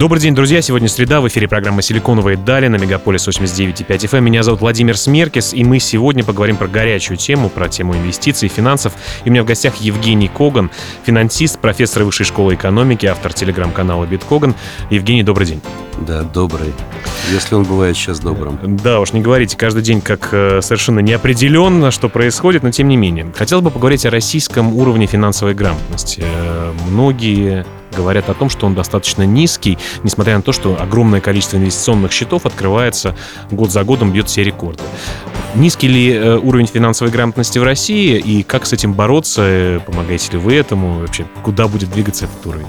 Добрый день, друзья. Сегодня среда. В эфире программа «Силиконовые дали» на Мегаполис 89.5 FM. Эм. Меня зовут Владимир Смеркис, и мы сегодня поговорим про горячую тему, про тему инвестиций, финансов. И у меня в гостях Евгений Коган, финансист, профессор Высшей школы экономики, автор телеграм-канала «Биткоган». Евгений, добрый день. Да, добрый. Если он бывает сейчас добрым. Да, уж не говорите, каждый день как э, совершенно неопределенно, что происходит, но тем не менее. Хотел бы поговорить о российском уровне финансовой грамотности. Э, многие говорят о том, что он достаточно низкий, несмотря на то, что огромное количество инвестиционных счетов открывается год за годом, бьет все рекорды. Низкий ли э, уровень финансовой грамотности в России и как с этим бороться? Помогаете ли вы этому? Вообще, куда будет двигаться этот уровень?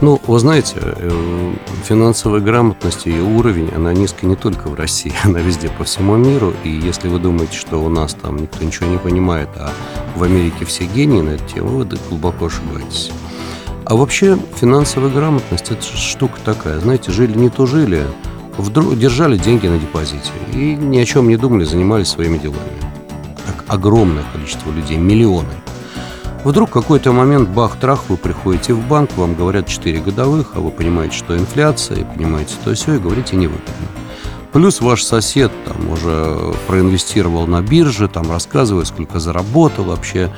Ну, вы знаете, э, финансовая грамотность и уровень, она низкая не только в России, она везде по всему миру. И если вы думаете, что у нас там никто ничего не понимает, а в Америке все гении на эту тему, вы глубоко ошибаетесь. А вообще финансовая грамотность – это штука такая. Знаете, жили не то жили, вдруг держали деньги на депозите и ни о чем не думали, занимались своими делами. Так огромное количество людей, миллионы. Вдруг какой-то момент бах-трах, вы приходите в банк, вам говорят 4 годовых, а вы понимаете, что инфляция, и понимаете то все, и говорите невыгодно. Плюс ваш сосед там уже проинвестировал на бирже, там рассказывает, сколько заработал вообще.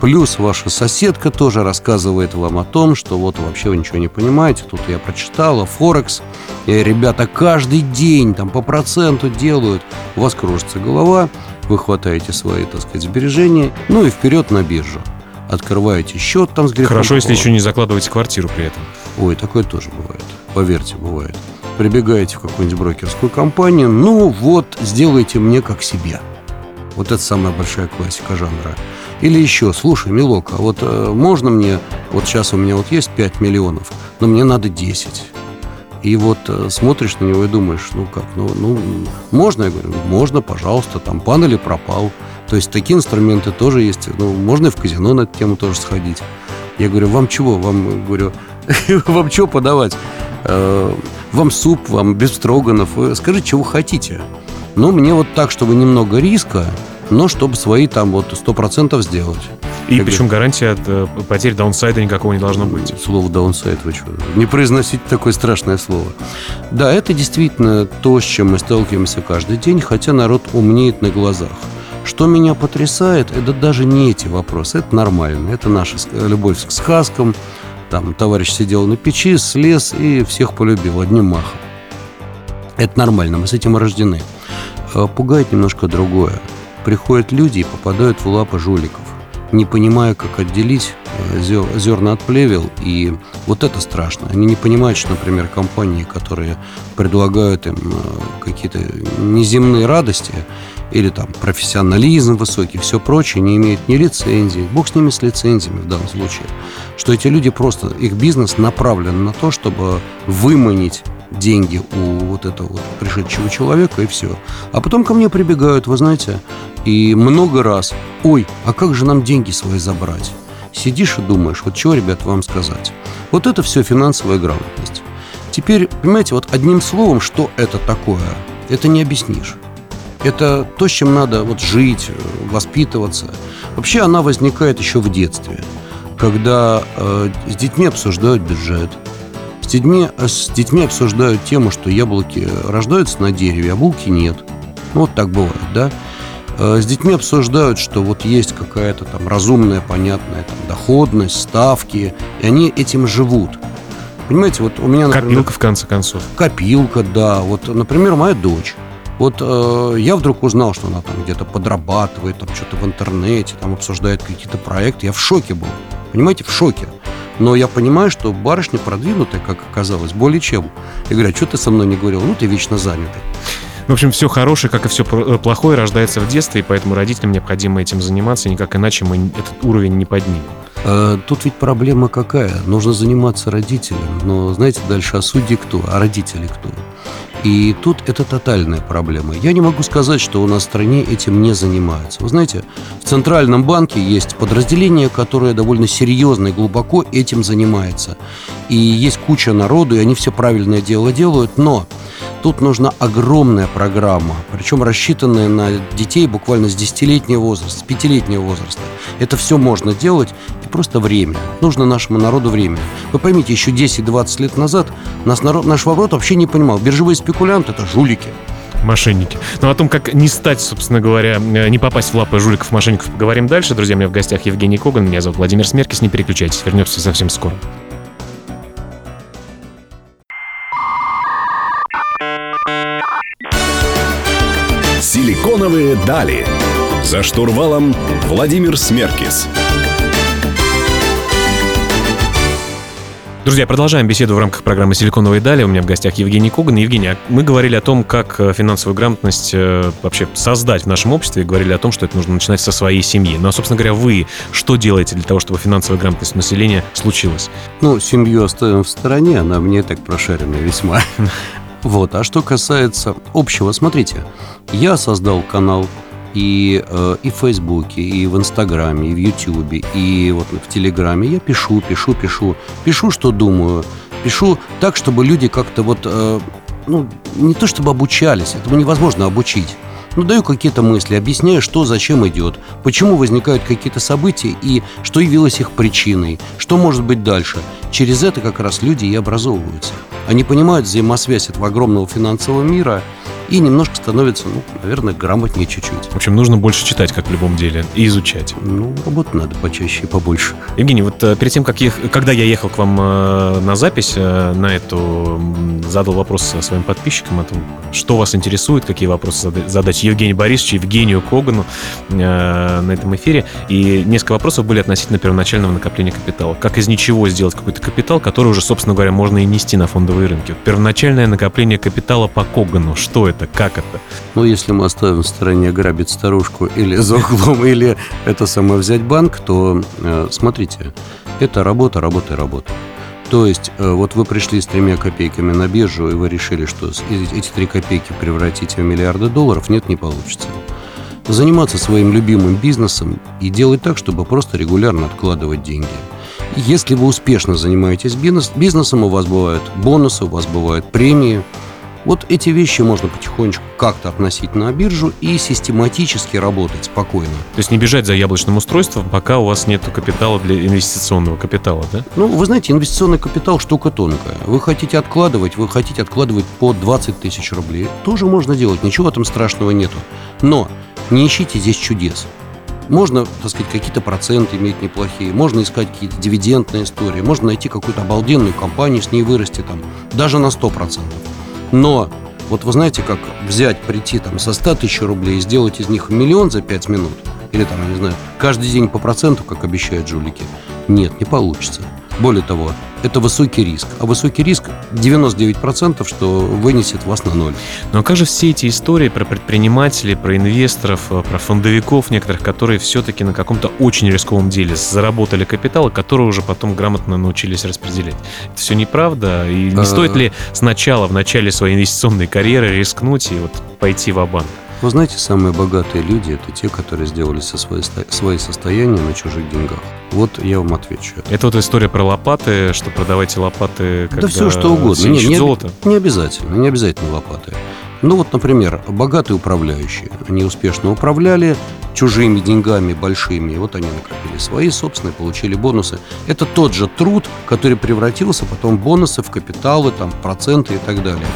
Плюс ваша соседка тоже рассказывает вам о том, что вот вообще вы ничего не понимаете. Тут я прочитала, Форекс, и ребята каждый день там по проценту делают. У вас кружится голова, вы хватаете свои, так сказать, сбережения, ну и вперед на биржу. Открываете счет там с грехом. Хорошо, если еще не закладываете квартиру при этом. Ой, такое тоже бывает. Поверьте, бывает. Прибегаете в какую-нибудь брокерскую компанию, ну вот, сделайте мне как себе. Вот это самая большая классика жанра. Или еще, слушай, Милок, а вот э, можно мне, вот сейчас у меня вот есть 5 миллионов, но мне надо 10. И вот э, смотришь на него и думаешь, ну как, ну, ну можно? Я говорю, можно, пожалуйста, там пан пропал. То есть такие инструменты тоже есть. Ну, можно и в казино на эту тему тоже сходить. Я говорю, вам чего? Вам, говорю, вам что подавать? Э, вам суп, вам без строганов. Скажите, чего хотите. Ну, мне вот так, чтобы немного риска, но чтобы свои там вот 100% сделать. И как причем гарантия от э, потерь даунсайда никакого не должно быть. Слово даунсайд, вы что? Не произносите такое страшное слово. Да, это действительно то, с чем мы сталкиваемся каждый день, хотя народ умнеет на глазах. Что меня потрясает, это даже не эти вопросы, это нормально. Это наша любовь к сказкам. Там товарищ сидел на печи, слез и всех полюбил одним махом. Это нормально, мы с этим рождены. А пугает немножко другое приходят люди и попадают в лапы жуликов, не понимая, как отделить э, зерна от плевел, и вот это страшно. Они не понимают, что, например, компании, которые предлагают им э, какие-то неземные радости или там профессионализм высокий, все прочее, не имеют ни лицензии, бог с ними с лицензиями в данном случае, что эти люди просто, их бизнес направлен на то, чтобы выманить деньги у вот этого вот пришедшего человека, и все. А потом ко мне прибегают, вы знаете, и много раз, ой, а как же нам деньги свои забрать? Сидишь и думаешь, вот что, ребят, вам сказать? Вот это все финансовая грамотность. Теперь, понимаете, вот одним словом, что это такое, это не объяснишь. Это то, с чем надо вот жить, воспитываться. Вообще она возникает еще в детстве, когда э, с детьми обсуждают бюджет, детьми, э, с детьми обсуждают тему, что яблоки рождаются на дереве, а булки нет. Ну, вот так бывает, да? Э, с детьми обсуждают, что вот есть какая-то там разумная, понятная там, доходность, ставки, и они этим живут. Понимаете, вот у меня... Например, копилка, в конце концов. Копилка, да. Вот, например, моя дочь. Вот э, я вдруг узнал, что она там где-то подрабатывает, там что-то в интернете, там обсуждает какие-то проекты. Я в шоке был. Понимаете, в шоке. Но я понимаю, что барышня продвинутая, как оказалось, более чем. Я говорю, а что ты со мной не говорил? Ну, ты вечно занятый. В общем, все хорошее, как и все э, плохое, рождается в детстве, и поэтому родителям необходимо этим заниматься, и никак иначе мы этот уровень не поднимем. А, тут ведь проблема какая? Нужно заниматься родителям, но знаете дальше, а судьи кто, а родители кто? И тут это тотальная проблема. Я не могу сказать, что у нас в стране этим не занимаются. Вы знаете, в Центральном банке есть подразделение, которое довольно серьезно и глубоко этим занимается. И есть куча народу, и они все правильное дело делают, но Тут нужна огромная программа, причем рассчитанная на детей буквально с 10-летнего возраста, с 5-летнего возраста. Это все можно делать, и просто время. Нужно нашему народу время. Вы поймите, еще 10-20 лет назад нас народ, наш народ вообще не понимал. Биржевые спекулянты – это жулики мошенники. Ну, о том, как не стать, собственно говоря, э, не попасть в лапы жуликов, мошенников, поговорим дальше. Друзья, у меня в гостях Евгений Коган, меня зовут Владимир Смеркис. Не переключайтесь, вернемся совсем скоро. Силиконовые дали. За штурвалом Владимир Смеркис. Друзья, продолжаем беседу в рамках программы «Силиконовые дали». У меня в гостях Евгений Коган. Евгений, а мы говорили о том, как э, финансовую грамотность э, вообще создать в нашем обществе, и говорили о том, что это нужно начинать со своей семьи. Ну, а, собственно говоря, вы что делаете для того, чтобы финансовая грамотность населения случилась? Ну, семью оставим в стороне, она мне так прошарена весьма. Вот. А что касается общего, смотрите, я создал канал и, э, и в Фейсбуке, и в Инстаграме, и в Ютубе, и вот в Телеграме. Я пишу, пишу, пишу. Пишу, что думаю. Пишу так, чтобы люди как-то вот, э, ну, не то чтобы обучались, этому невозможно обучить. Ну, даю какие-то мысли, объясняю, что зачем идет, почему возникают какие-то события и что явилось их причиной, что может быть дальше. Через это как раз люди и образовываются. Они понимают взаимосвязь этого огромного финансового мира – и немножко становится, ну, наверное, грамотнее чуть-чуть. В общем, нужно больше читать, как в любом деле, и изучать. Ну, работать надо почаще и побольше. Евгений, вот э, перед тем, как ех... когда я ехал к вам э, на запись, э, на эту, задал вопрос своим подписчикам о том, что вас интересует, какие вопросы задать Евгению Борисовичу, Евгению Когану на этом эфире. И несколько вопросов были относительно первоначального накопления капитала. Как из ничего сделать какой-то капитал, который уже, собственно говоря, можно и нести на фондовые рынки. Первоначальное накопление капитала по Когану, что это? это? Как это? Ну, если мы оставим в стороне грабить старушку или за углом, или это самое взять банк, то э, смотрите, это работа, работа и работа. То есть, э, вот вы пришли с тремя копейками на биржу, и вы решили, что эти три копейки превратите в миллиарды долларов, нет, не получится. Заниматься своим любимым бизнесом и делать так, чтобы просто регулярно откладывать деньги. Если вы успешно занимаетесь бизнес, бизнесом, у вас бывают бонусы, у вас бывают премии – вот эти вещи можно потихонечку как-то относить на биржу и систематически работать спокойно. То есть не бежать за яблочным устройством, пока у вас нет капитала для инвестиционного капитала, да? Ну, вы знаете, инвестиционный капитал штука тонкая. Вы хотите откладывать, вы хотите откладывать по 20 тысяч рублей. Тоже можно делать, ничего этом страшного нету. Но не ищите здесь чудес. Можно, так сказать, какие-то проценты иметь неплохие, можно искать какие-то дивидендные истории, можно найти какую-то обалденную компанию, с ней вырасти там даже на 100%. Но вот вы знаете, как взять, прийти там со 100 тысяч рублей и сделать из них миллион за 5 минут, или там, я не знаю, каждый день по проценту, как обещают жулики, нет, не получится. Более того, это высокий риск. А высокий риск 99%, что вынесет вас на ноль. Но как же все эти истории про предпринимателей, про инвесторов, э, про фондовиков некоторых, которые все-таки на каком-то очень рисковом деле заработали капитал, который уже потом грамотно научились распределять? Это все неправда? И не стоит ли сначала, в начале своей инвестиционной карьеры рискнуть и вот пойти в банк вы знаете, самые богатые люди – это те, которые сделали со свои, свои состояния на чужих деньгах. Вот я вам отвечу. Это вот история про лопаты, что продавайте лопаты, когда Да все, что угодно. Не, не, золото. не обязательно, не обязательно лопаты. Ну вот, например, богатые управляющие. Они успешно управляли чужими деньгами большими. И вот они накопили свои собственные, получили бонусы. Это тот же труд, который превратился потом в бонусы, в капиталы, там, проценты и так далее.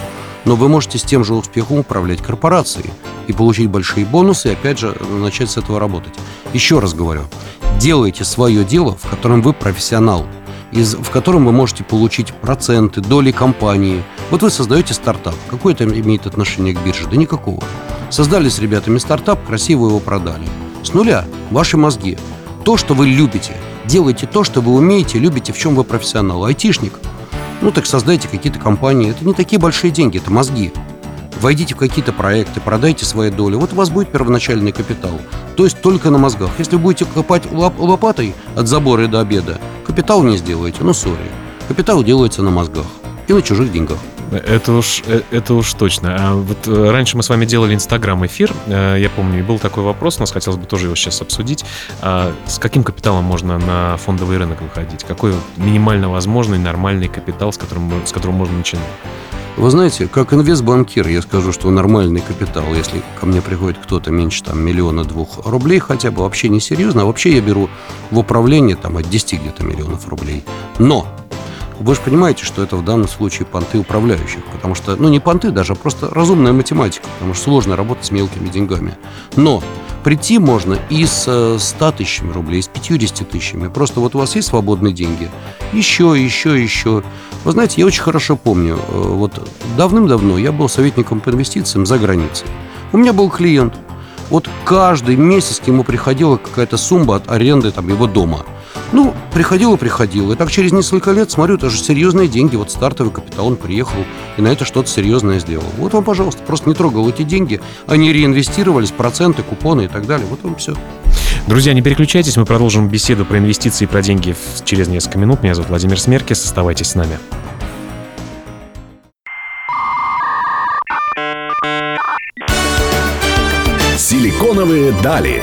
Но вы можете с тем же успехом управлять корпорацией и получить большие бонусы, и опять же начать с этого работать. Еще раз говорю, делайте свое дело, в котором вы профессионал, из, в котором вы можете получить проценты, доли компании. Вот вы создаете стартап. Какое это имеет отношение к бирже? Да никакого. Создали с ребятами стартап, красиво его продали. С нуля. Ваши мозги. То, что вы любите. Делайте то, что вы умеете, любите, в чем вы профессионал. Айтишник – ну так создайте какие-то компании. Это не такие большие деньги, это мозги. Войдите в какие-то проекты, продайте свои доли. Вот у вас будет первоначальный капитал. То есть только на мозгах. Если будете копать лоп лопатой от забора до обеда, капитал не сделаете. Ну, сори. Капитал делается на мозгах и на чужих деньгах. Это уж, э, это уж точно. А вот э, раньше мы с вами делали Инстаграм-эфир. Э, я помню, и был такой вопрос, нас хотелось бы тоже его сейчас обсудить. А с каким капиталом можно на фондовый рынок выходить? Какой минимально возможный нормальный капитал, с которым, с которым можно начинать? Вы знаете, как инвестбанкир, я скажу, что нормальный капитал, если ко мне приходит кто-то меньше там миллиона двух рублей, хотя бы вообще не серьезно, а вообще я беру в управление там от 10 где-то миллионов рублей. Но вы же понимаете, что это в данном случае понты управляющих, потому что, ну не понты даже, а просто разумная математика, потому что сложно работать с мелкими деньгами. Но прийти можно и с 100 тысячами рублей, и с 50 тысячами. Просто вот у вас есть свободные деньги, еще, еще, еще. Вы знаете, я очень хорошо помню, э, вот давным-давно я был советником по инвестициям за границей. У меня был клиент, вот каждый месяц к нему приходила какая-то сумма от аренды там, его дома. Ну, приходил и приходил. И так через несколько лет, смотрю, это же серьезные деньги. Вот стартовый капитал, он приехал и на это что-то серьезное сделал. Вот вам, пожалуйста, просто не трогал эти деньги. Они реинвестировались, проценты, купоны и так далее. Вот вам все. Друзья, не переключайтесь, мы продолжим беседу про инвестиции и про деньги через несколько минут. Меня зовут Владимир Смеркис, оставайтесь с нами. Силиконовые дали.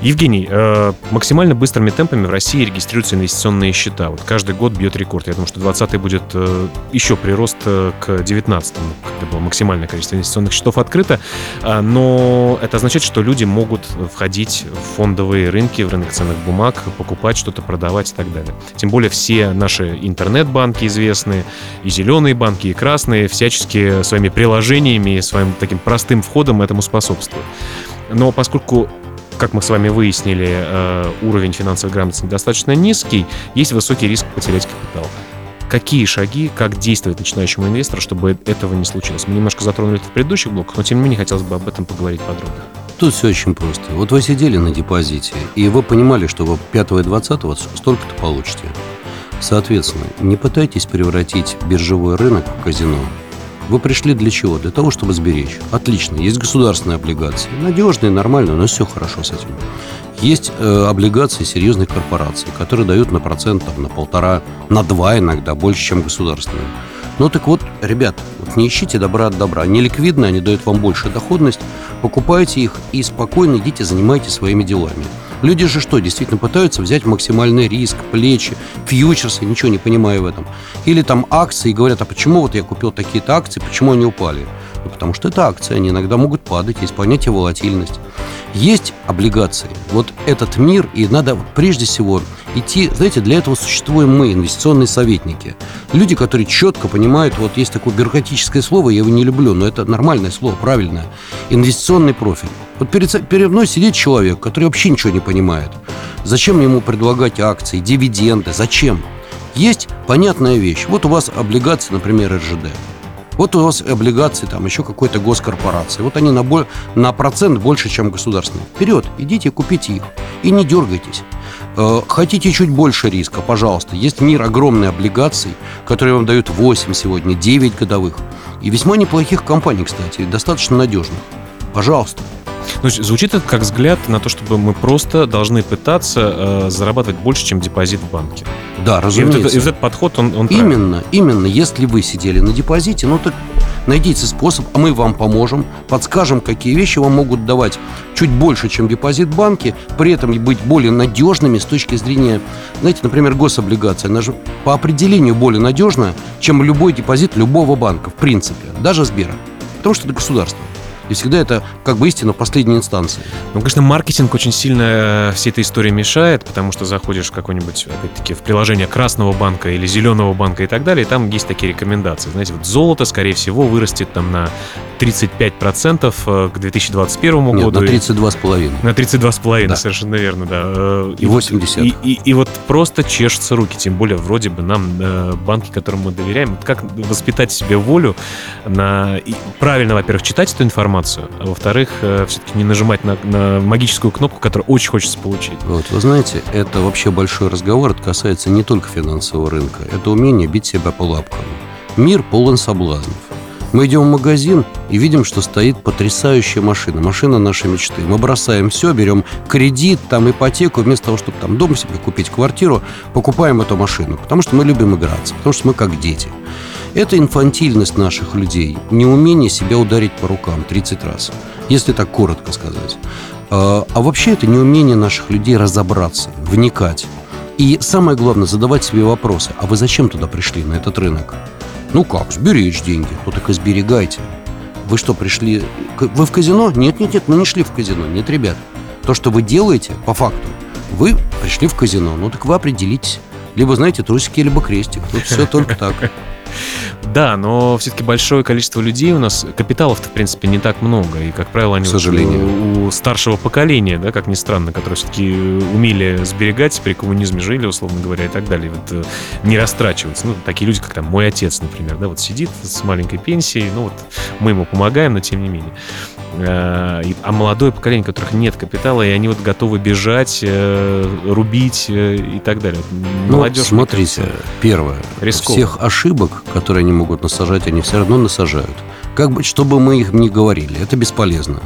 Евгений, э, максимально быстрыми темпами в России регистрируются инвестиционные счета. Вот каждый год бьет рекорд. Я думаю, что 2020 будет э, еще прирост э, к 19 когда было максимальное количество инвестиционных счетов открыто. А, но это означает, что люди могут входить в фондовые рынки, в рынок ценных бумаг, покупать что-то, продавать и так далее. Тем более все наши интернет-банки известные, и зеленые банки, и красные, всячески своими приложениями, своим таким простым входом этому способствуют. Но поскольку как мы с вами выяснили, э, уровень финансовой грамотности достаточно низкий, есть высокий риск потерять капитал. Какие шаги, как действовать начинающему инвестору, чтобы этого не случилось? Мы немножко затронули это в предыдущих блоках, но тем не менее хотелось бы об этом поговорить подробно. Тут все очень просто. Вот вы сидели на депозите, и вы понимали, что вы 5 и 20 вот столько-то получите. Соответственно, не пытайтесь превратить биржевой рынок в казино. Вы пришли для чего? Для того, чтобы сберечь. Отлично. Есть государственные облигации. Надежные, нормальные, но все хорошо с этим. Есть э, облигации серьезных корпораций, которые дают на процентов на полтора, на два иногда, больше, чем государственные. Ну так вот, ребят, вот не ищите добра от добра. Они ликвидны, они дают вам большую доходность. Покупайте их и спокойно идите, занимайтесь своими делами. Люди же что, действительно пытаются взять максимальный риск, плечи, фьючерсы, ничего не понимая в этом. Или там акции, и говорят, а почему вот я купил такие-то акции, почему они упали? Ну, потому что это акции, они иногда могут падать, есть понятие волатильность. Есть облигации. Вот этот мир, и надо прежде всего идти, знаете, для этого существуем мы, инвестиционные советники. Люди, которые четко понимают, вот есть такое бюрократическое слово, я его не люблю, но это нормальное слово, правильное. Инвестиционный профиль. Вот перед, перед мной сидит человек, который вообще ничего не понимает. Зачем ему предлагать акции, дивиденды, зачем? Есть понятная вещь. Вот у вас облигации, например, РЖД. Вот у вас облигации там еще какой-то госкорпорации. Вот они на, боль, на процент больше, чем государственные. Вперед, идите, купите их. И не дергайтесь. Э, хотите чуть больше риска, пожалуйста. Есть мир огромной облигаций, которые вам дают 8 сегодня, 9 годовых. И весьма неплохих компаний, кстати, достаточно надежных. Пожалуйста. Ну, звучит это как взгляд на то, чтобы мы просто должны пытаться э, зарабатывать больше, чем депозит в банке. Да, разумеется. И вот, и вот этот подход, он, он Именно, именно. Если вы сидели на депозите, ну так найдите способ, а мы вам поможем, подскажем, какие вещи вам могут давать чуть больше, чем депозит в банке, при этом быть более надежными с точки зрения, знаете, например, гособлигация, она же по определению более надежна, чем любой депозит любого банка, в принципе, даже Сбера, потому что это государство. И всегда это как бы истина последней инстанции. Ну, конечно, маркетинг очень сильно э, всей этой истории мешает, потому что заходишь в какой-нибудь, опять-таки, в приложение красного банка или зеленого банка и так далее, и там есть такие рекомендации. Знаете, вот золото, скорее всего, вырастет там на 35% э, к 2021 Нет, году. на 32,5. На 32,5, Да. совершенно верно, да. Э, И 80. И, и, и вот просто чешутся руки, тем более вроде бы нам банки, которым мы доверяем, как воспитать в себе волю на и правильно, во-первых, читать эту информацию, а во-вторых, э, все-таки не нажимать на, на магическую кнопку, которую очень хочется получить. Вот, вы знаете, это вообще большой разговор, это касается не только финансового рынка, это умение бить себя по лапкам. Мир полон соблазнов. Мы идем в магазин и видим, что стоит потрясающая машина, машина нашей мечты. Мы бросаем все, берем кредит, там ипотеку, вместо того, чтобы там дом себе купить, квартиру, покупаем эту машину, потому что мы любим играться, потому что мы как дети. Это инфантильность наших людей, неумение себя ударить по рукам 30 раз, если так коротко сказать. А, а вообще это неумение наших людей разобраться, вникать. И самое главное, задавать себе вопросы. А вы зачем туда пришли, на этот рынок? Ну как, сберечь деньги. Ну так и сберегайте. Вы что, пришли... Вы в казино? Нет, нет, нет, мы не шли в казино. Нет, ребят. То, что вы делаете, по факту, вы пришли в казино. Ну так вы определитесь. Либо, знаете, трусики, либо крестик. Тут все только так. Да, но все-таки большое количество людей у нас, капиталов-то, в принципе, не так много. И, как правило, они К сожалению. Вот у старшего поколения, да, как ни странно, которые все-таки умели сберегать, при коммунизме жили, условно говоря, и так далее, вот, э, не растрачиваться. Ну, такие люди, как там мой отец, например, да, вот сидит с маленькой пенсией, ну вот мы ему помогаем, но тем не менее. А, а молодое поколение, у которых нет капитала, и они вот готовы бежать, э, рубить э, и так далее. Молодежь, ну, смотрите, кажется, первое, рисково. всех ошибок, которые они могут насажать, они все равно насажают. Как бы, что бы мы их ни говорили, это бесполезно.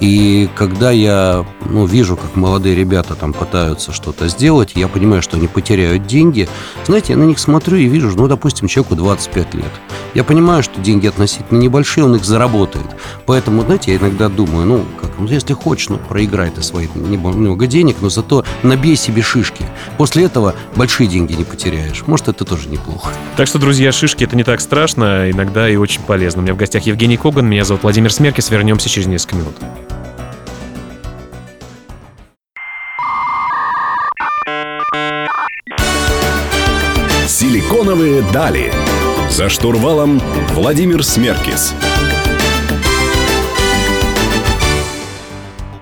И когда я ну, вижу, как молодые ребята там пытаются что-то сделать, я понимаю, что они потеряют деньги. Знаете, я на них смотрю и вижу, ну, допустим, человеку 25 лет. Я понимаю, что деньги относительно небольшие, он их заработает. Поэтому, знаете, я иногда думаю, ну, как, ну, если хочешь, ну, проиграй ты свои немного денег, но зато набей себе шишки. После этого большие деньги не потеряешь. Может, это тоже неплохо. Так что, друзья, шишки это не так страшно, иногда и очень полезно. У меня в гостях Евгений Коган, меня зовут Владимир Смеркис. Вернемся через несколько минут. Силиконовые дали. За штурвалом Владимир Смеркис.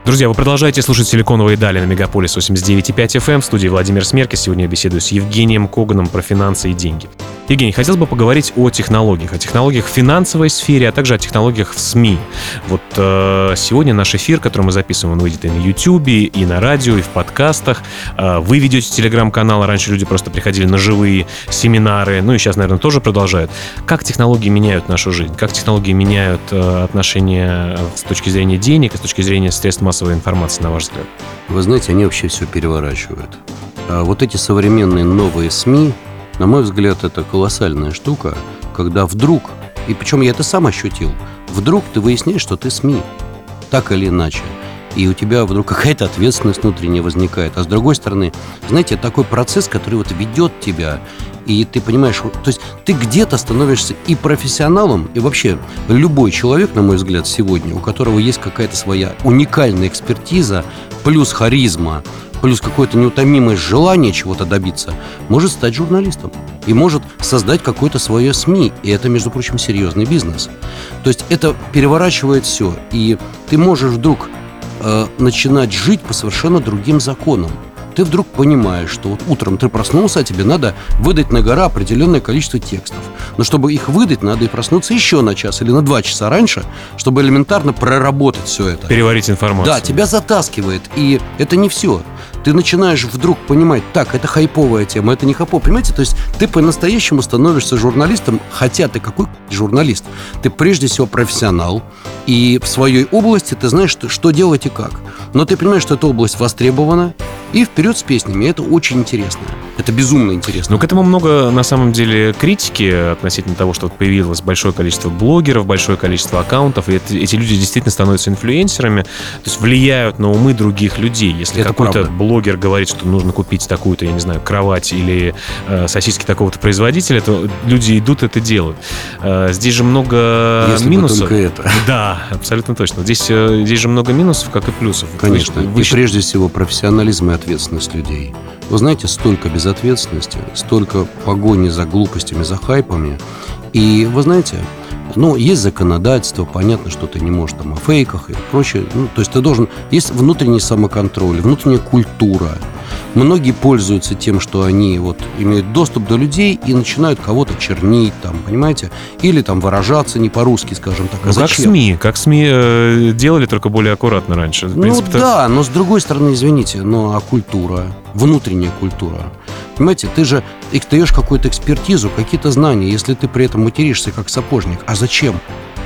Друзья, вы продолжаете слушать «Силиконовые дали» на Мегаполис 89.5 FM. В студии Владимир Смеркис. Сегодня я беседую с Евгением Коганом про финансы и деньги. Евгений, хотел бы поговорить о технологиях, о технологиях в финансовой сфере, а также о технологиях в СМИ. Вот э, сегодня наш эфир, который мы записываем, он выйдет и на YouTube, и на радио, и в подкастах. Э, вы ведете телеграм-канал, раньше люди просто приходили на живые семинары, ну и сейчас, наверное, тоже продолжают. Как технологии меняют нашу жизнь? Как технологии меняют э, отношения с точки зрения денег с точки зрения средств массовой информации, на ваш взгляд? Вы знаете, они вообще все переворачивают. А вот эти современные новые СМИ, на мой взгляд, это колоссальная штука, когда вдруг, и причем я это сам ощутил, вдруг ты выясняешь, что ты СМИ, так или иначе. И у тебя вдруг какая-то ответственность внутренняя возникает. А с другой стороны, знаете, такой процесс, который вот ведет тебя, и ты понимаешь, то есть ты где-то становишься и профессионалом, и вообще любой человек, на мой взгляд, сегодня, у которого есть какая-то своя уникальная экспертиза, плюс харизма, плюс какое-то неутомимое желание чего-то добиться, может стать журналистом и может создать какое-то свое СМИ. И это, между прочим, серьезный бизнес. То есть это переворачивает все. И ты можешь вдруг э, начинать жить по совершенно другим законам ты вдруг понимаешь, что вот утром ты проснулся, а тебе надо выдать на гора определенное количество текстов. Но чтобы их выдать, надо и проснуться еще на час или на два часа раньше, чтобы элементарно проработать все это. Переварить информацию. Да, тебя затаскивает. И это не все ты начинаешь вдруг понимать, так, это хайповая тема, это не хайповая, понимаете? То есть ты по-настоящему становишься журналистом, хотя ты какой журналист? Ты прежде всего профессионал, и в своей области ты знаешь, что, что делать и как. Но ты понимаешь, что эта область востребована, и вперед с песнями. Это очень интересно. Это безумно интересно. Но к этому много, на самом деле, критики относительно того, что появилось большое количество блогеров, большое количество аккаунтов, и это, эти люди действительно становятся инфлюенсерами, то есть влияют на умы других людей. Если какой-то блогер говорит, что нужно купить такую-то, я не знаю, кровать или э, сосиски такого-то производителя, то люди идут это делают. Э, здесь же много Если минусов. только это. Да, абсолютно точно. Здесь, э, здесь же много минусов, как и плюсов. Конечно. Вы, вы... И прежде всего профессионализм и ответственность людей. Вы знаете, столько безответственности, столько погони за глупостями, за хайпами. И вы знаете, ну, есть законодательство, понятно, что ты не можешь там о фейках и прочее. Ну, то есть ты должен... Есть внутренний самоконтроль, внутренняя культура. Многие пользуются тем, что они вот имеют доступ до людей и начинают кого-то чернить, там, понимаете? Или там выражаться не по-русски, скажем так. А ну, как СМИ. Как СМИ э, делали, только более аккуратно раньше. ну принципе, да, но с другой стороны, извините, но а культура, внутренняя культура. Понимаете, ты же даешь какую-то экспертизу, какие-то знания, если ты при этом материшься как сапожник. А зачем?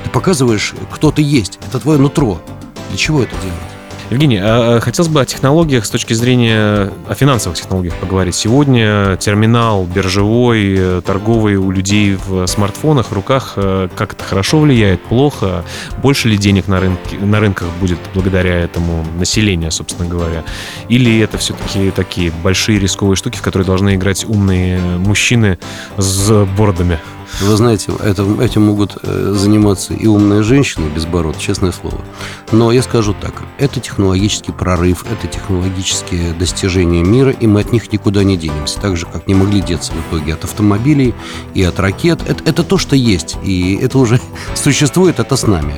Ты показываешь, кто ты есть. Это твое нутро. Для чего это делать? Евгений, а, а хотелось бы о технологиях с точки зрения, о финансовых технологиях поговорить. Сегодня терминал биржевой, э, торговый у людей в смартфонах, в руках, э, как это хорошо влияет, плохо? Больше ли денег на, рынке, на рынках будет благодаря этому населению, собственно говоря? Или это все-таки такие большие рисковые штуки, в которые должны играть умные мужчины с бородами? Вы знаете, это, этим могут э, заниматься и умные женщины без бород, честное слово. Но я скажу так, это технологический прорыв, это технологические достижения мира, и мы от них никуда не денемся. Так же, как не могли деться в итоге от автомобилей и от ракет. Это, это то, что есть, и это уже существует, это с нами.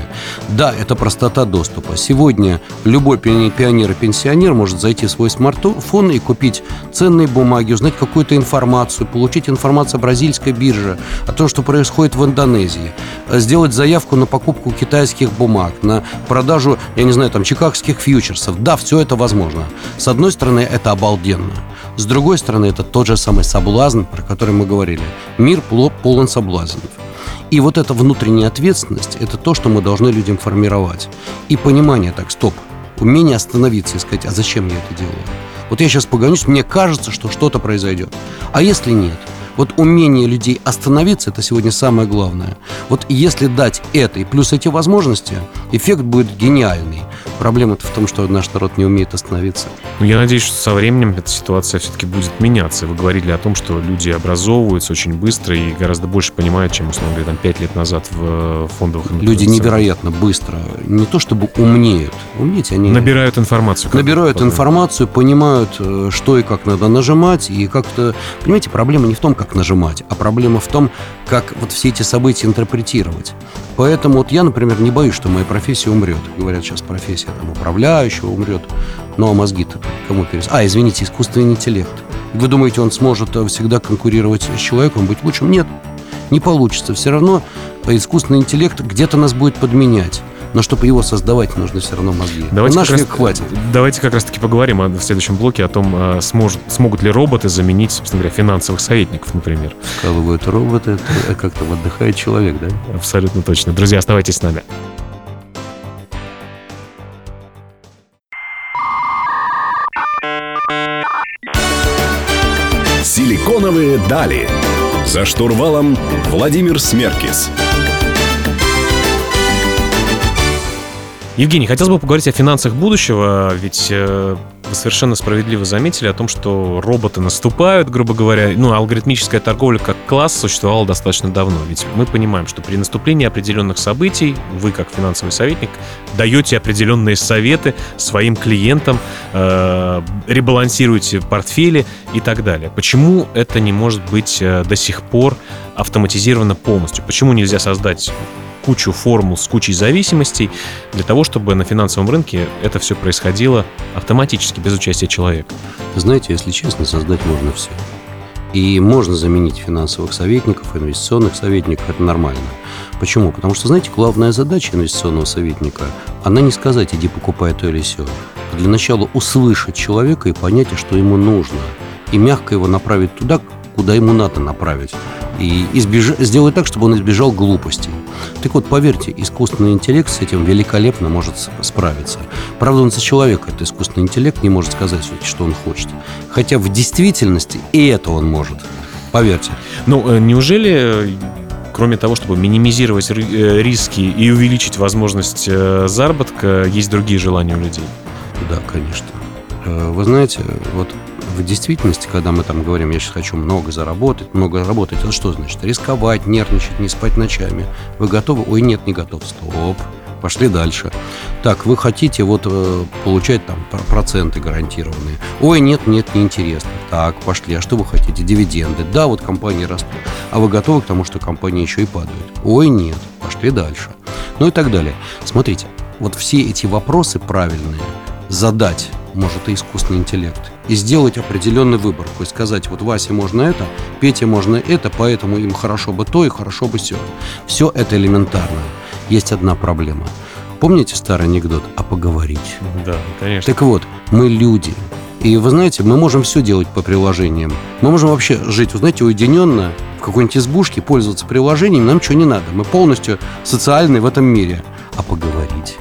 Да, это простота доступа. Сегодня любой пионер и пенсионер может зайти в свой смартфон и купить ценные бумаги, узнать какую-то информацию, получить информацию о бразильской бирже, о том, что происходит в Индонезии, сделать заявку на покупку китайских бумаг, на продажу, я не знаю, там, чикагских фьючерсов. Да, все это возможно. С одной стороны, это обалденно. С другой стороны, это тот же самый соблазн, про который мы говорили. Мир полон соблазнов. И вот эта внутренняя ответственность – это то, что мы должны людям формировать. И понимание, так, стоп, умение остановиться и сказать, а зачем я это делаю? Вот я сейчас погонюсь, мне кажется, что что-то произойдет. А если нет – вот умение людей остановиться – это сегодня самое главное. Вот если дать это и плюс эти возможности, эффект будет гениальный. Проблема в том, что наш народ не умеет остановиться. Ну, я надеюсь, что со временем эта ситуация все-таки будет меняться. Вы говорили о том, что люди образовываются очень быстро и гораздо больше понимают, чем, условно говоря, там, 5 лет назад в фондовых Люди невероятно быстро, не то чтобы умнеют, умнеть они... Набирают информацию. Набирают потом. информацию, понимают, э, что и как надо нажимать, и как-то... Понимаете, проблема не в том, как нажимать, а проблема в том, как вот все эти события интерпретировать. Поэтому вот я, например, не боюсь, что моя профессия умрет. Говорят, сейчас профессия там, управляющего умрет. Ну, а мозги-то кому перес... А, извините, искусственный интеллект. Вы думаете, он сможет э, всегда конкурировать с человеком, быть лучшим? Нет, не получится. Все равно искусственный интеллект где-то нас будет подменять но чтобы его создавать, нужно все равно мозги. Давайте Наш век хватит. Давайте как раз-таки поговорим в следующем блоке о том, а, сможет, смогут ли роботы заменить, собственно говоря, финансовых советников, например. Вкалывают роботы, как-то отдыхает человек, да? Абсолютно точно. Друзья, оставайтесь с нами. Силиконовые дали. За штурвалом Владимир Смеркис. Евгений, хотелось бы поговорить о финансах будущего, ведь э, вы совершенно справедливо заметили о том, что роботы наступают, грубо говоря. Ну, алгоритмическая торговля как класс существовала достаточно давно. Ведь мы понимаем, что при наступлении определенных событий вы, как финансовый советник, даете определенные советы своим клиентам, э, ребалансируете портфели и так далее. Почему это не может быть э, до сих пор автоматизировано полностью? Почему нельзя создать кучу формул с кучей зависимостей для того, чтобы на финансовом рынке это все происходило автоматически, без участия человека. Знаете, если честно, создать можно все. И можно заменить финансовых советников, инвестиционных советников, это нормально. Почему? Потому что, знаете, главная задача инвестиционного советника, она не сказать, иди покупай то или все. А для начала услышать человека и понять, что ему нужно. И мягко его направить туда, куда ему надо направить и избеж... сделать так, чтобы он избежал глупостей. Так вот, поверьте, искусственный интеллект с этим великолепно может справиться. Правда, он за человека, это искусственный интеллект, не может сказать, что он хочет. Хотя в действительности и это он может. Поверьте. Ну, э, неужели кроме того, чтобы минимизировать э, риски и увеличить возможность э, заработка, есть другие желания у людей? Да, конечно. Вы знаете, вот в действительности, когда мы там говорим, я сейчас хочу много заработать, много работать, это что значит? Рисковать, нервничать, не спать ночами. Вы готовы? Ой, нет, не готов. Стоп. Пошли дальше. Так, вы хотите вот э, получать там проценты гарантированные. Ой, нет, нет, неинтересно. Так, пошли. А что вы хотите? Дивиденды. Да, вот компании растут. А вы готовы к тому, что компания еще и падает? Ой, нет. Пошли дальше. Ну и так далее. Смотрите, вот все эти вопросы правильные задать может и искусственный интеллект. И сделать определенный выбор. То есть сказать, вот Васе можно это, Пете можно это, поэтому им хорошо бы то и хорошо бы все. Все это элементарно. Есть одна проблема. Помните старый анекдот «а поговорить»? Да, конечно. Так вот, мы люди. И вы знаете, мы можем все делать по приложениям. Мы можем вообще жить, вы знаете, уединенно, в какой-нибудь избушке, пользоваться приложением, нам ничего не надо. Мы полностью социальны в этом мире. А поговорить?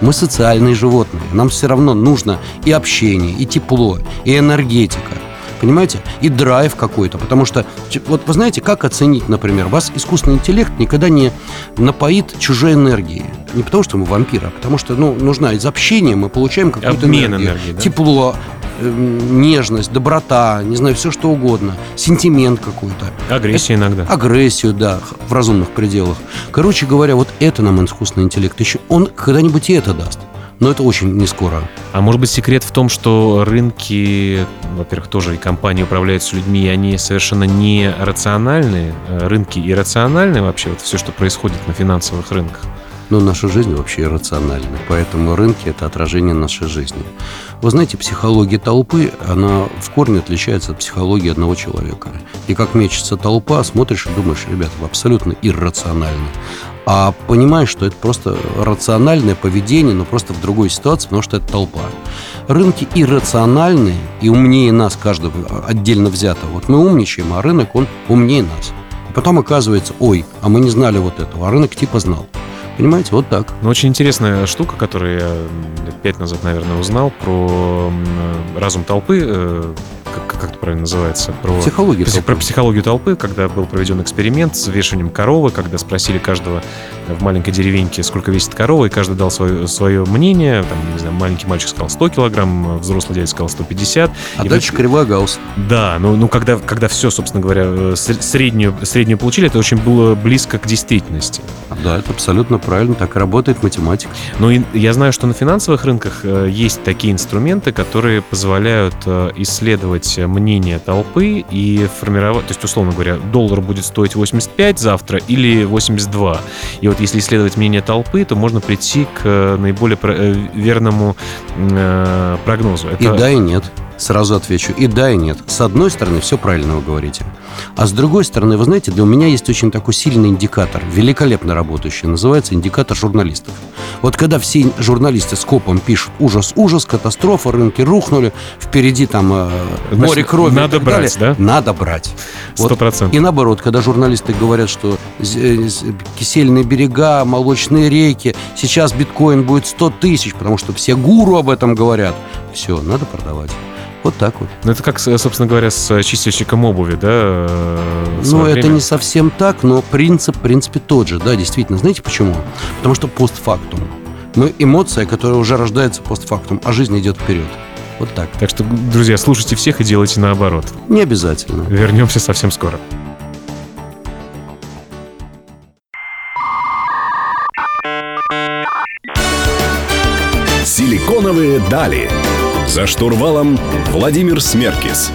Мы социальные животные. Нам все равно нужно и общение, и тепло, и энергетика. Понимаете? И драйв какой-то. Потому что, вот вы знаете, как оценить, например, вас искусственный интеллект никогда не напоит чужой энергией. Не потому, что мы вампиры, а потому что ну, нужна из общения мы получаем какую-то Обмен энергию. энергией, да? Тепло, нежность, доброта, не знаю, все что угодно, сентимент какой-то. Агрессия иногда. Агрессию, да, в разумных пределах. Короче говоря, вот это нам искусственный интеллект еще. Он когда-нибудь и это даст. Но это очень не скоро. А может быть секрет в том, что рынки, во-первых, тоже и компании управляются людьми, и они совершенно не рациональные, э, рынки иррациональны вообще, вот все, что происходит на финансовых рынках. Но наша жизнь вообще иррациональна, поэтому рынки – это отражение нашей жизни. Вы знаете, психология толпы, она в корне отличается от психологии одного человека. И как мечется толпа, смотришь и думаешь, ребята, вы абсолютно иррациональны. А понимаешь, что это просто рациональное поведение, но просто в другой ситуации, потому что это толпа. Рынки иррациональные и умнее нас, каждого отдельно взято. Вот мы умничаем, а рынок, он умнее нас. И потом оказывается, ой, а мы не знали вот этого, а рынок типа знал. Понимаете, вот так. Ну, очень интересная штука, которую я лет пять назад, наверное, узнал про м, разум толпы. э, Как, правильно называется? Про Психология Пси- толпы. Про психологию толпы, когда был проведен эксперимент с вешанием коровы, когда спросили каждого в маленькой деревеньке, сколько весит корова, и каждый дал свое, свое мнение. Там, не знаю, маленький мальчик сказал 100 килограмм, взрослый дядя сказал 150. А И дальше вот- кривая Гаусс. Да, ну, ну когда, когда все, собственно говоря, э, ср- среднюю, среднюю получили, это очень было близко к действительности. Да, это абсолютно правильно, так и работает математика. Ну и я знаю, что на финансовых рынках э, есть такие инструменты, которые позволяют э, исследовать мнение толпы и формировать, то есть, условно говоря, доллар будет стоить 85 завтра или 82. И вот если исследовать мнение толпы, то можно прийти к э, наиболее э, верному э, прогнозу. И да, и нет. Сразу отвечу. И да, и нет. С одной стороны, все правильно вы говорите. А с другой стороны, вы знаете, для меня есть очень такой сильный индикатор, великолепно работающий, называется индикатор журналистов. Вот когда все журналисты с копом пишут ужас, ужас, катастрофа, рынки рухнули, впереди там э, Значит, море крови надо брать, далее, да? Надо брать. Вот Сто процентов. И наоборот, когда журналисты говорят, что э, кисельные берега, молочные реки, сейчас биткоин будет 100 тысяч, потому что все гуру об этом говорят, все, надо продавать. Вот так вот. Ну, это как, собственно говоря, с чистильщиком обуви, да? э, Ну, свое это время? не совсем так, но принцип, в принципе, тот же. Да, действительно. Знаете почему? Потому что постфактум. Мы эмоция, которая уже рождается постфактум, а жизнь идет вперед. Вот так. Так что, друзья, слушайте всех и делайте наоборот. Не обязательно. Вернемся совсем скоро. Силиконовые дали. За штурвалом Владимир Смеркис.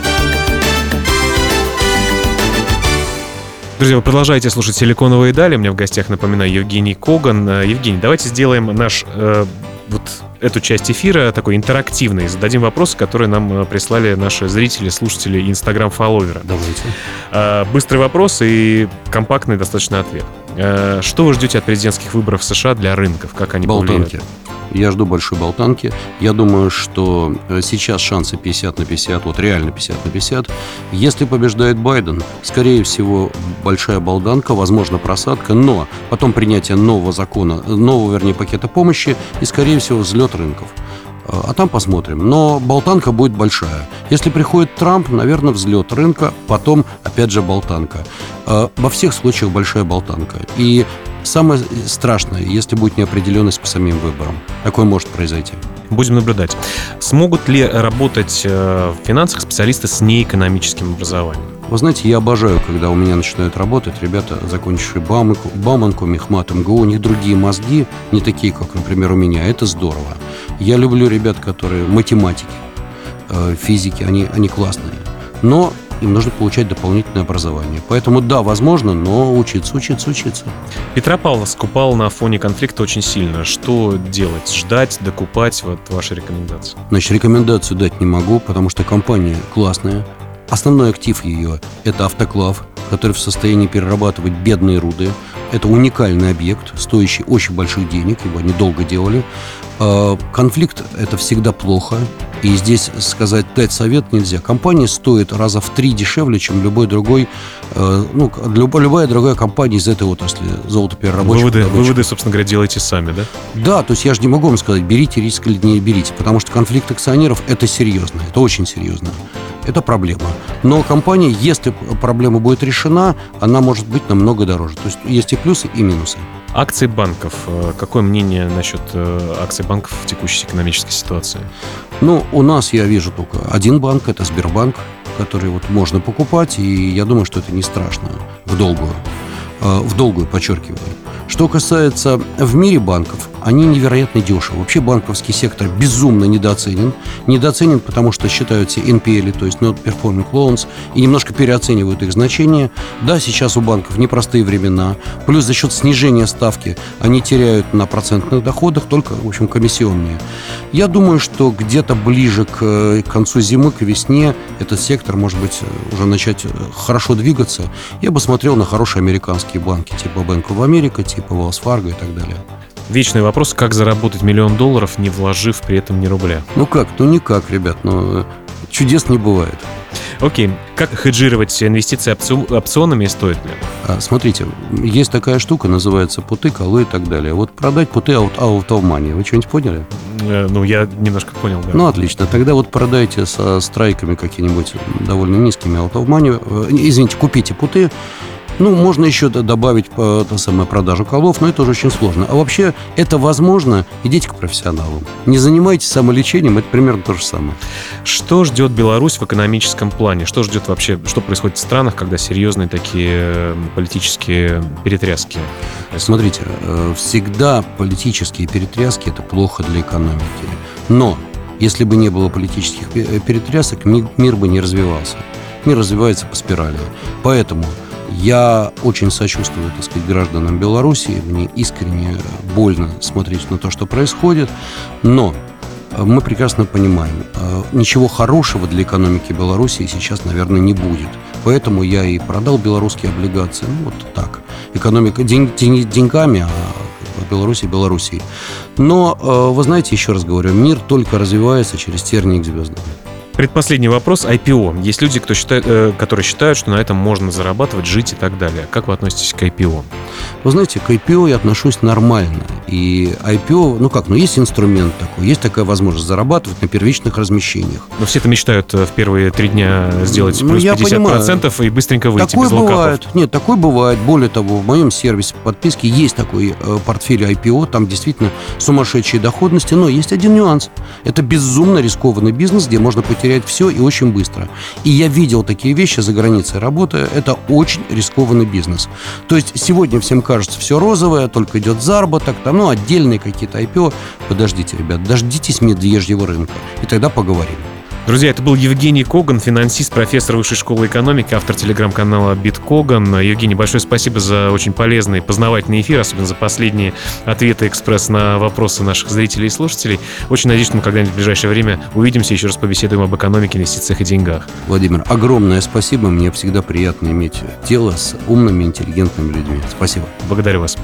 Друзья, вы продолжаете слушать «Силиконовые дали». У меня в гостях, напоминаю, Евгений Коган. Э, Евгений, давайте сделаем наш э, вот эту часть эфира такой интерактивной. Зададим вопросы, которые нам э, прислали наши зрители, слушатели и инстаграм-фолловеры. Давайте. Э, быстрый вопрос и компактный достаточно ответ. Э, что вы ждете от президентских выборов в США для рынков? Как они Болтанки. повлияют? Я жду большой болтанки. Я думаю, что э, сейчас шансы 50 на 50, вот реально 50 на 50. Если побеждает Байден, скорее всего, большая болтанка, возможно, просадка, но потом принятие нового закона, нового, вернее, пакета помощи и, скорее всего, взлет рынков. А там посмотрим. Но болтанка будет большая. Если приходит Трамп, наверное, взлет рынка, потом, опять же, болтанка. Э, Во всех случаях большая болтанка. И самое страшное, если будет неопределенность по самим выборам. Такое может произойти. Будем наблюдать. Смогут ли работать э, в финансах специалисты с неэкономическим образованием? Вы знаете, я обожаю, когда у меня начинают работать ребята, закончившие Бауманку, Бауманку Мехмат, МГУ, у них другие мозги, не такие, как, например, у меня. Это здорово. Я люблю ребят, которые математики, э, физики, они, они классные. Но им нужно получать дополнительное образование. Поэтому да, возможно, но учиться, учиться, учиться. Петропавл скупал на фоне конфликта очень сильно. Что делать? Ждать, докупать? Вот ваши рекомендации. Значит, рекомендацию дать не могу, потому что компания классная. Основной актив ее – это автоклав, который в состоянии перерабатывать бедные руды. Это уникальный объект, стоящий очень больших денег, его они долго делали. Э, конфликт – это всегда плохо. И здесь сказать, дать совет нельзя. Компания стоит раза в три дешевле, чем любой другой, э, ну, любая, другая компания из этой отрасли золотоперерабочей. Выводы, выводы, собственно говоря, делаете сами, да? Да, то есть я же не могу вам сказать, берите риск или не берите, потому что конфликт акционеров – это серьезно, это очень серьезно. Это проблема. Но компания, если проблема будет решена, она может быть намного дороже. То есть есть и плюсы, и минусы. Акции банков. Э, какое мнение насчет э, акций банков в текущей экономической ситуации? Ну, у нас я вижу только один банк, это Сбербанк, который вот можно покупать, и я думаю, что это не страшно в долгую. Э, в долгую, подчеркиваю. Что касается в мире банков, они невероятно дешевы. Вообще банковский сектор безумно недооценен. Недооценен, потому что считаются NPL, то есть Not Performing Loans, и немножко переоценивают их значение. Да, сейчас у банков непростые времена. Плюс за счет снижения ставки они теряют на процентных доходах только, в общем, комиссионные. Я думаю, что где-то ближе к, к концу зимы, к весне этот сектор, может быть, уже начать э, хорошо двигаться. Я бы смотрел на хорошие американские банки, типа Bank of America, типа Wells Fargo и так далее. Вечный вопрос, как заработать миллион долларов, не вложив при этом ни рубля? Ну как? Ну никак, ребят. Ну, чудес не бывает. Окей. Как хеджировать инвестиции опционами стоит ли? А, смотрите, есть такая штука, называется путы, колы и так далее. Вот продать путы out, out of money. Вы что-нибудь поняли? Э, ну, я немножко понял, да. Ну, отлично. Тогда вот продайте со страйками какими-нибудь довольно низкими out of money. Э, извините, купите путы, ну, можно еще добавить по самая продажу колов, но это уже очень сложно. А вообще это возможно, идите к профессионалам. Не занимайтесь самолечением, это примерно то же самое. Что ждет Беларусь в экономическом плане? Что ждет вообще, что происходит в странах, когда серьезные такие э, политические перетряски? Смотрите, э, всегда политические перетряски – это плохо для экономики. Но если бы не было политических э, перетрясок, мир бы не развивался. Мир развивается по спирали. Поэтому я очень сочувствую, так сказать, гражданам Беларуси. Мне искренне больно смотреть на то, что происходит. Но мы прекрасно понимаем, э, ничего хорошего для экономики Беларуси сейчас, наверное, не будет. Поэтому я и продал белорусские облигации. Ну, вот так. Экономика день, день, деньгами, а Беларуси Белоруссии. Но, э, вы знаете, еще раз говорю, мир только развивается через тернии к звездам. Предпоследний вопрос. IPO. Есть люди, кто считает, э, которые считают, что на этом можно зарабатывать, жить и так далее. Как вы относитесь к IPO? Вы знаете, к IPO я отношусь нормально. И IPO, ну как, ну есть инструмент такой, есть такая возможность зарабатывать на первичных размещениях. Но все это мечтают э, в первые три дня сделать ну, плюс я 50% понимаю. и быстренько выйти такое без бывает. Нет, такое бывает. Более того, в моем сервисе подписки есть такой э, портфель IPO, там действительно сумасшедшие доходности, но есть один нюанс. Это безумно рискованный бизнес, где можно потерять терять все и очень быстро. И я видел такие вещи за границей работая. Это очень рискованный бизнес. То есть сегодня всем кажется все розовое, только идет заработок, там, ну, отдельные какие-то IPO. Подождите, ребят, дождитесь медвежьего рынка, и тогда поговорим. Друзья, это был Евгений Коган, финансист, профессор Высшей школы экономики, автор телеграм-канала Биткоган. Евгений, большое спасибо за очень полезный, познавательный эфир, особенно за последние ответы экспресс на вопросы наших зрителей и слушателей. Очень надеюсь, что мы когда-нибудь в ближайшее время увидимся еще раз побеседуем об экономике, инвестициях и деньгах. Владимир, огромное спасибо. Мне всегда приятно иметь дело с умными, интеллигентными людьми. Спасибо. Благодарю вас.